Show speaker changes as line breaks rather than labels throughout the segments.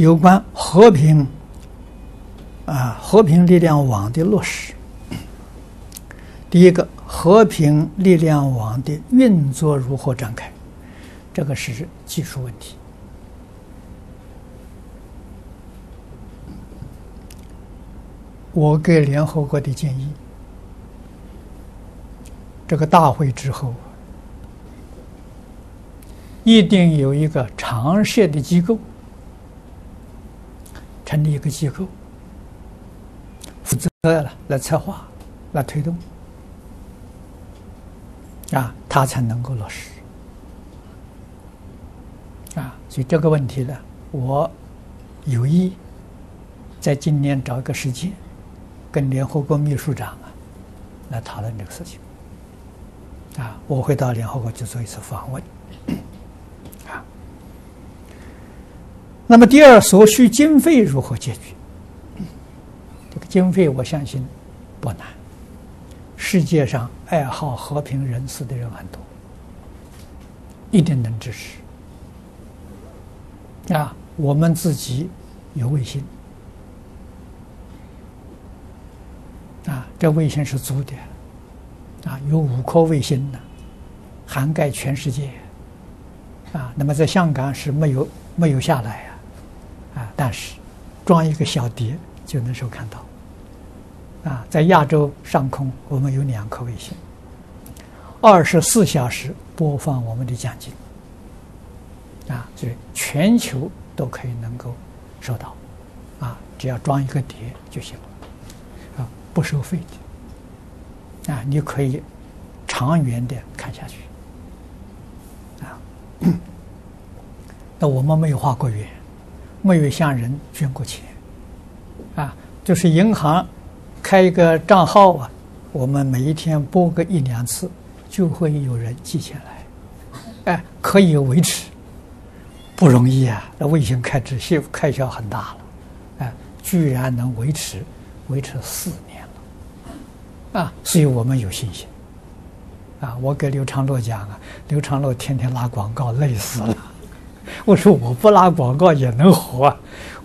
有关和平啊，和平力量网的落实。第一个，和平力量网的运作如何展开？这个是技术问题。我给联合国的建议，这个大会之后，一定有一个常设的机构。成立一个机构，负责了来策划、来推动，啊，他才能够落实，啊，所以这个问题呢，我有意在今年找一个时间，跟联合国秘书长啊来讨论这个事情，啊，我会到联合国去做一次访问。那么第二，所需经费如何解决？这个经费，我相信不难。世界上爱好和平人士的人很多，一定能支持。啊，我们自己有卫星，啊，这卫星是租的，啊，有五颗卫星呢，涵盖全世界。啊，那么在香港是没有没有下来。啊，但是装一个小碟就能收看到。啊，在亚洲上空，我们有两颗卫星，二十四小时播放我们的讲经。啊，所以全球都可以能够收到。啊，只要装一个碟就行了。啊，不收费的。啊，你可以长远的看下去。啊，那我们没有画过圆。没有向人捐过钱，啊，就是银行开一个账号啊，我们每一天拨个一两次，就会有人寄钱来，哎，可以维持，不容易啊，那卫星开支开开销很大了，哎，居然能维持维持四年了，啊，所以我们有信心，啊，我给刘长乐讲啊，刘长乐天天拉广告，累死了。我说我不拉广告也能活啊！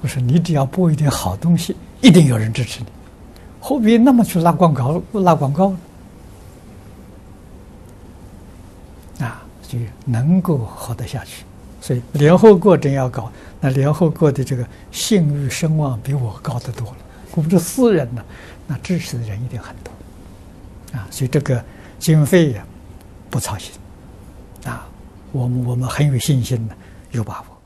我说你只要播一点好东西，一定有人支持你，何必那么去拉广告？拉广告啊，就能够活得下去。所以联合国真要搞，那联合国的这个信誉声望比我高得多了。我们这私人呢，那支持的人一定很多啊。所以这个经费呀，不操心啊，我们我们很有信心的。有把握。